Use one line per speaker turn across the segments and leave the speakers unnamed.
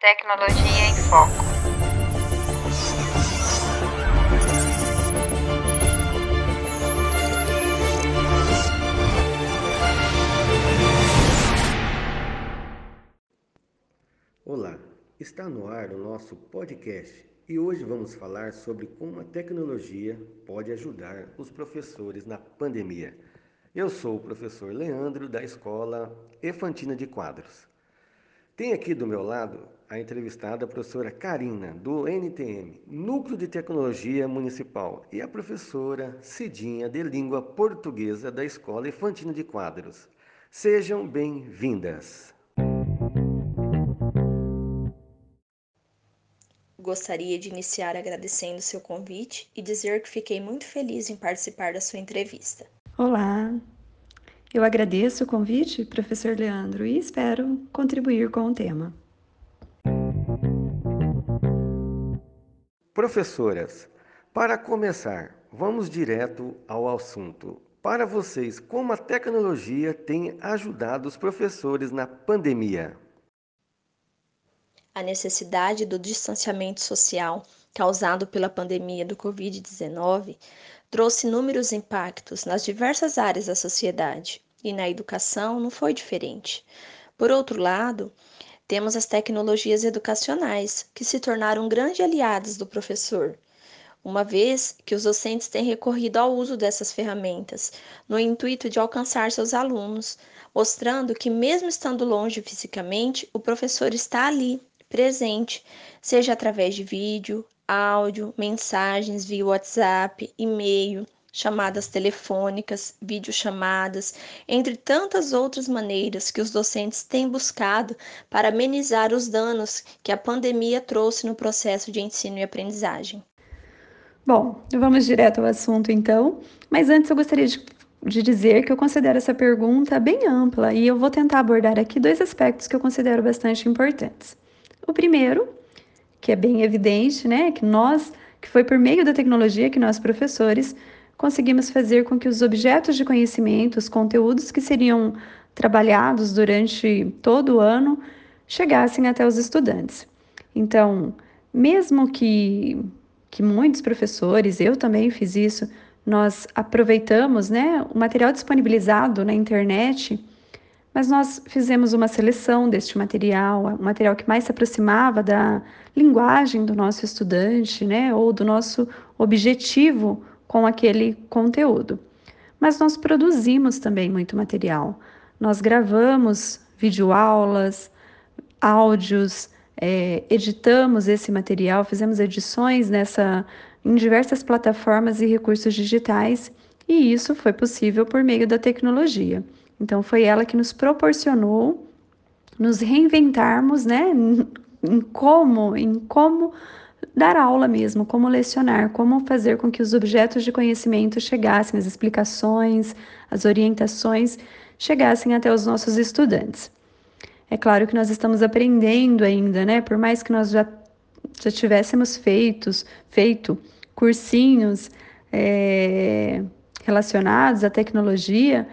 Tecnologia em Foco.
Olá, está no ar o nosso podcast e hoje vamos falar sobre como a tecnologia pode ajudar os professores na pandemia. Eu sou o professor Leandro da Escola Efantina de Quadros. Tem aqui do meu lado a entrevistada a professora Karina, do NTM, Núcleo de Tecnologia Municipal, e a professora Cidinha, de Língua Portuguesa, da Escola Infantina de Quadros. Sejam bem-vindas!
Gostaria de iniciar agradecendo seu convite e dizer que fiquei muito feliz em participar da sua entrevista.
Olá, eu agradeço o convite, professor Leandro, e espero contribuir com o tema.
Professoras, para começar, vamos direto ao assunto. Para vocês, como a tecnologia tem ajudado os professores na pandemia?
A necessidade do distanciamento social causado pela pandemia do Covid-19 trouxe inúmeros impactos nas diversas áreas da sociedade e na educação não foi diferente. Por outro lado, temos as tecnologias educacionais, que se tornaram grandes aliadas do professor, uma vez que os docentes têm recorrido ao uso dessas ferramentas no intuito de alcançar seus alunos, mostrando que, mesmo estando longe fisicamente, o professor está ali, presente, seja através de vídeo, áudio, mensagens via WhatsApp, e-mail chamadas telefônicas, videochamadas, entre tantas outras maneiras que os docentes têm buscado para amenizar os danos que a pandemia trouxe no processo de ensino e aprendizagem.
Bom, vamos direto ao assunto então, mas antes eu gostaria de, de dizer que eu considero essa pergunta bem ampla e eu vou tentar abordar aqui dois aspectos que eu considero bastante importantes. O primeiro, que é bem evidente, né, que nós, que foi por meio da tecnologia que nós professores conseguimos fazer com que os objetos de conhecimento, os conteúdos que seriam trabalhados durante todo o ano, chegassem até os estudantes. Então, mesmo que, que muitos professores, eu também fiz isso, nós aproveitamos né, o material disponibilizado na internet, mas nós fizemos uma seleção deste material, um material que mais se aproximava da linguagem do nosso estudante, né, ou do nosso objetivo com aquele conteúdo. Mas nós produzimos também muito material. Nós gravamos videoaulas, áudios, é, editamos esse material, fizemos edições nessa em diversas plataformas e recursos digitais, e isso foi possível por meio da tecnologia. Então foi ela que nos proporcionou nos reinventarmos, né, em como, em como dar aula mesmo, como lecionar, como fazer com que os objetos de conhecimento chegassem, as explicações, as orientações chegassem até os nossos estudantes. É claro que nós estamos aprendendo ainda, né? Por mais que nós já, já tivéssemos feitos, feito cursinhos é, relacionados à tecnologia,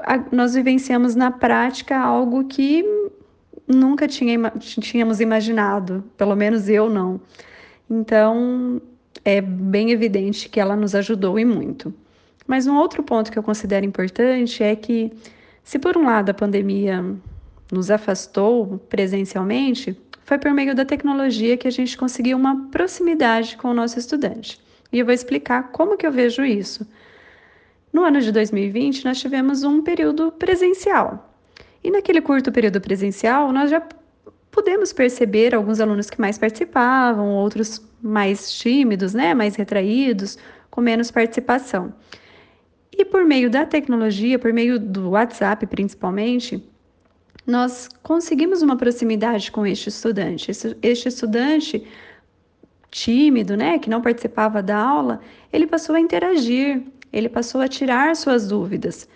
a, nós vivenciamos na prática algo que nunca tinha, tínhamos imaginado, pelo menos eu não. Então, é bem evidente que ela nos ajudou e muito. Mas um outro ponto que eu considero importante é que, se por um lado a pandemia nos afastou presencialmente, foi por meio da tecnologia que a gente conseguiu uma proximidade com o nosso estudante. E eu vou explicar como que eu vejo isso. No ano de 2020, nós tivemos um período presencial. E naquele curto período presencial, nós já pudemos perceber alguns alunos que mais participavam, outros mais tímidos, né, mais retraídos, com menos participação. E por meio da tecnologia, por meio do WhatsApp principalmente, nós conseguimos uma proximidade com este estudante. Este estudante tímido, né, que não participava da aula, ele passou a interagir, ele passou a tirar suas dúvidas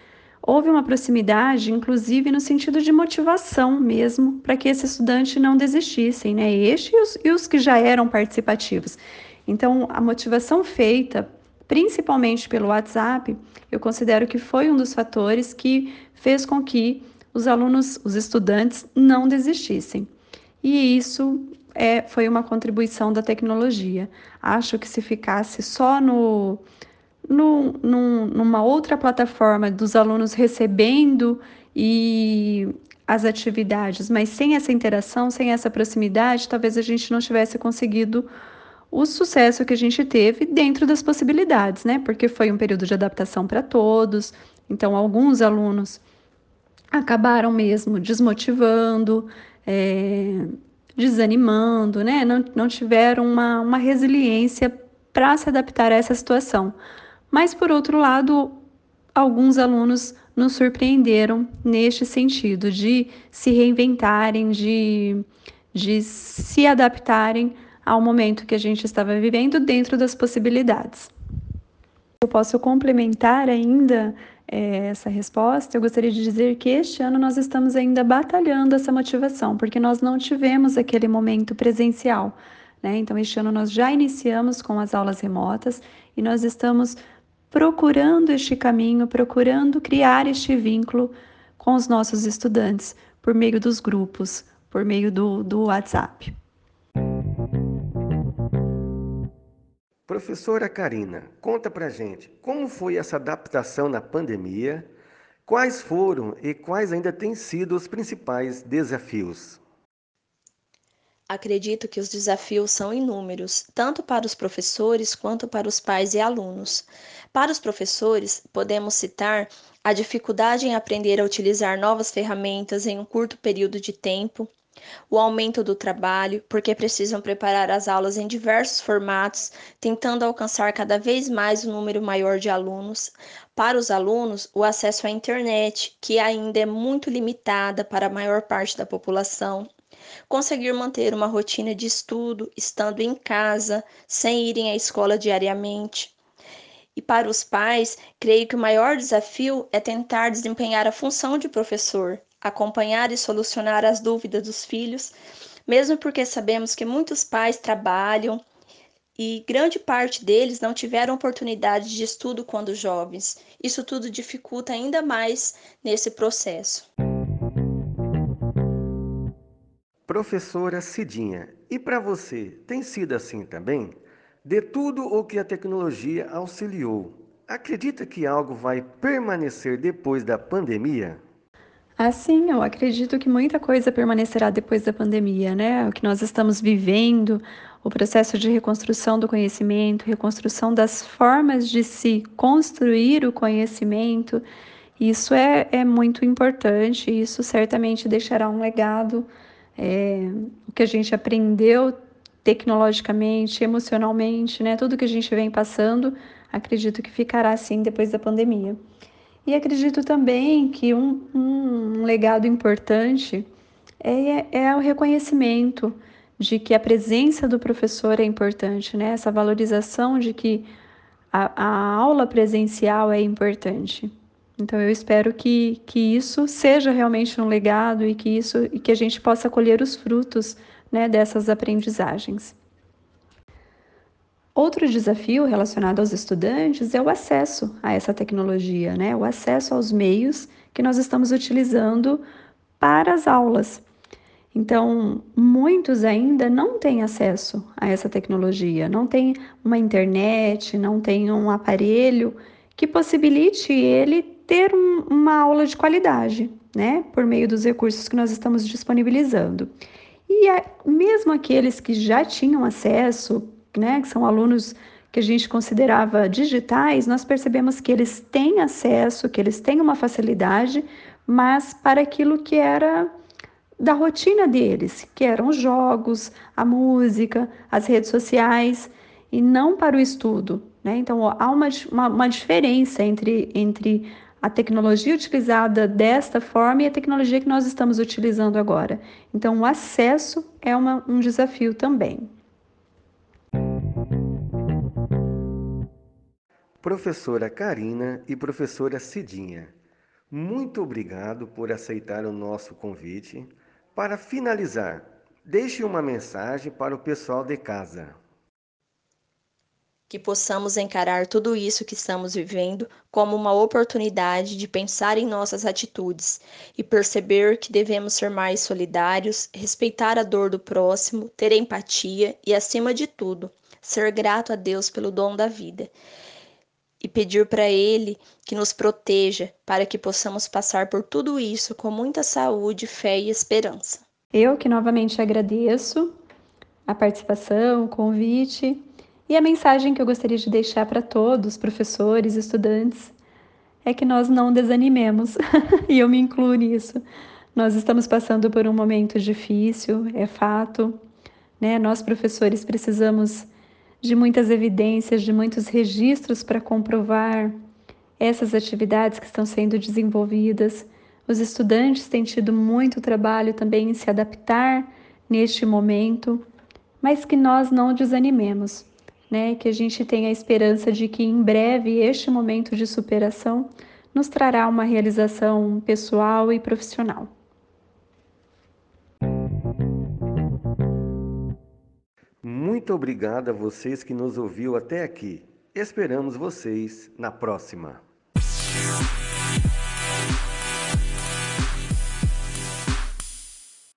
houve uma proximidade, inclusive no sentido de motivação mesmo, para que esse estudante não desistissem, né? Este e os, e os que já eram participativos. Então, a motivação feita principalmente pelo WhatsApp, eu considero que foi um dos fatores que fez com que os alunos, os estudantes, não desistissem. E isso é, foi uma contribuição da tecnologia. Acho que se ficasse só no, no, num, numa outra plataforma dos alunos recebendo e as atividades, mas sem essa interação, sem essa proximidade, talvez a gente não tivesse conseguido o sucesso que a gente teve dentro das possibilidades, né? Porque foi um período de adaptação para todos, então alguns alunos acabaram mesmo desmotivando, é, desanimando, né? Não, não tiveram uma, uma resiliência para se adaptar a essa situação. Mas, por outro lado, alguns alunos nos surpreenderam neste sentido, de se reinventarem, de, de se adaptarem ao momento que a gente estava vivendo dentro das possibilidades. Eu posso complementar ainda é, essa resposta, eu gostaria de dizer que este ano nós estamos ainda batalhando essa motivação, porque nós não tivemos aquele momento presencial. Né? Então, este ano nós já iniciamos com as aulas remotas e nós estamos procurando este caminho, procurando criar este vínculo com os nossos estudantes por meio dos grupos, por meio do, do WhatsApp.
Professora Karina, conta pra gente como foi essa adaptação na pandemia, quais foram e quais ainda têm sido os principais desafios.
Acredito que os desafios são inúmeros, tanto para os professores quanto para os pais e alunos. Para os professores, podemos citar a dificuldade em aprender a utilizar novas ferramentas em um curto período de tempo, o aumento do trabalho, porque precisam preparar as aulas em diversos formatos, tentando alcançar cada vez mais um número maior de alunos. Para os alunos, o acesso à internet, que ainda é muito limitada para a maior parte da população. Conseguir manter uma rotina de estudo, estando em casa, sem irem à escola diariamente. E para os pais, creio que o maior desafio é tentar desempenhar a função de professor, acompanhar e solucionar as dúvidas dos filhos, mesmo porque sabemos que muitos pais trabalham e grande parte deles não tiveram oportunidade de estudo quando jovens. Isso tudo dificulta ainda mais nesse processo.
Professora Cidinha, e para você, tem sido assim também? De tudo o que a tecnologia auxiliou, acredita que algo vai permanecer depois da pandemia?
Assim, eu acredito que muita coisa permanecerá depois da pandemia, né? O que nós estamos vivendo, o processo de reconstrução do conhecimento, reconstrução das formas de se construir o conhecimento, isso é, é muito importante, isso certamente deixará um legado. É, o que a gente aprendeu tecnologicamente, emocionalmente, né? Tudo que a gente vem passando, acredito que ficará assim depois da pandemia. E acredito também que um, um legado importante é, é o reconhecimento de que a presença do professor é importante, né? Essa valorização de que a, a aula presencial é importante. Então eu espero que, que isso seja realmente um legado e que isso e que a gente possa colher os frutos né, dessas aprendizagens. Outro desafio relacionado aos estudantes é o acesso a essa tecnologia, né? o acesso aos meios que nós estamos utilizando para as aulas. Então, muitos ainda não têm acesso a essa tecnologia, não tem uma internet, não tem um aparelho que possibilite ele ter um, uma aula de qualidade, né, por meio dos recursos que nós estamos disponibilizando. E a, mesmo aqueles que já tinham acesso né, que são alunos que a gente considerava digitais, nós percebemos que eles têm acesso, que eles têm uma facilidade, mas para aquilo que era da rotina deles, que eram os jogos, a música, as redes sociais, e não para o estudo. Né? Então, há uma, uma, uma diferença entre, entre a tecnologia utilizada desta forma e a tecnologia que nós estamos utilizando agora. Então, o acesso é uma, um desafio também.
Professora Karina e professora Cidinha, muito obrigado por aceitar o nosso convite. Para finalizar, deixe uma mensagem para o pessoal de casa.
Que possamos encarar tudo isso que estamos vivendo como uma oportunidade de pensar em nossas atitudes e perceber que devemos ser mais solidários, respeitar a dor do próximo, ter empatia e, acima de tudo, ser grato a Deus pelo dom da vida e pedir para Ele que nos proteja para que possamos passar por tudo isso com muita saúde, fé e esperança.
Eu que novamente agradeço a participação, o convite e a mensagem que eu gostaria de deixar para todos, professores, estudantes, é que nós não desanimemos, e eu me incluo nisso. Nós estamos passando por um momento difícil, é fato, né? Nós professores precisamos de muitas evidências, de muitos registros para comprovar essas atividades que estão sendo desenvolvidas. Os estudantes têm tido muito trabalho também em se adaptar neste momento, mas que nós não desanimemos né? Que a gente tenha a esperança de que em breve este momento de superação nos trará uma realização pessoal e profissional.
Muito obrigado a vocês que nos ouviu até aqui. Esperamos vocês na próxima.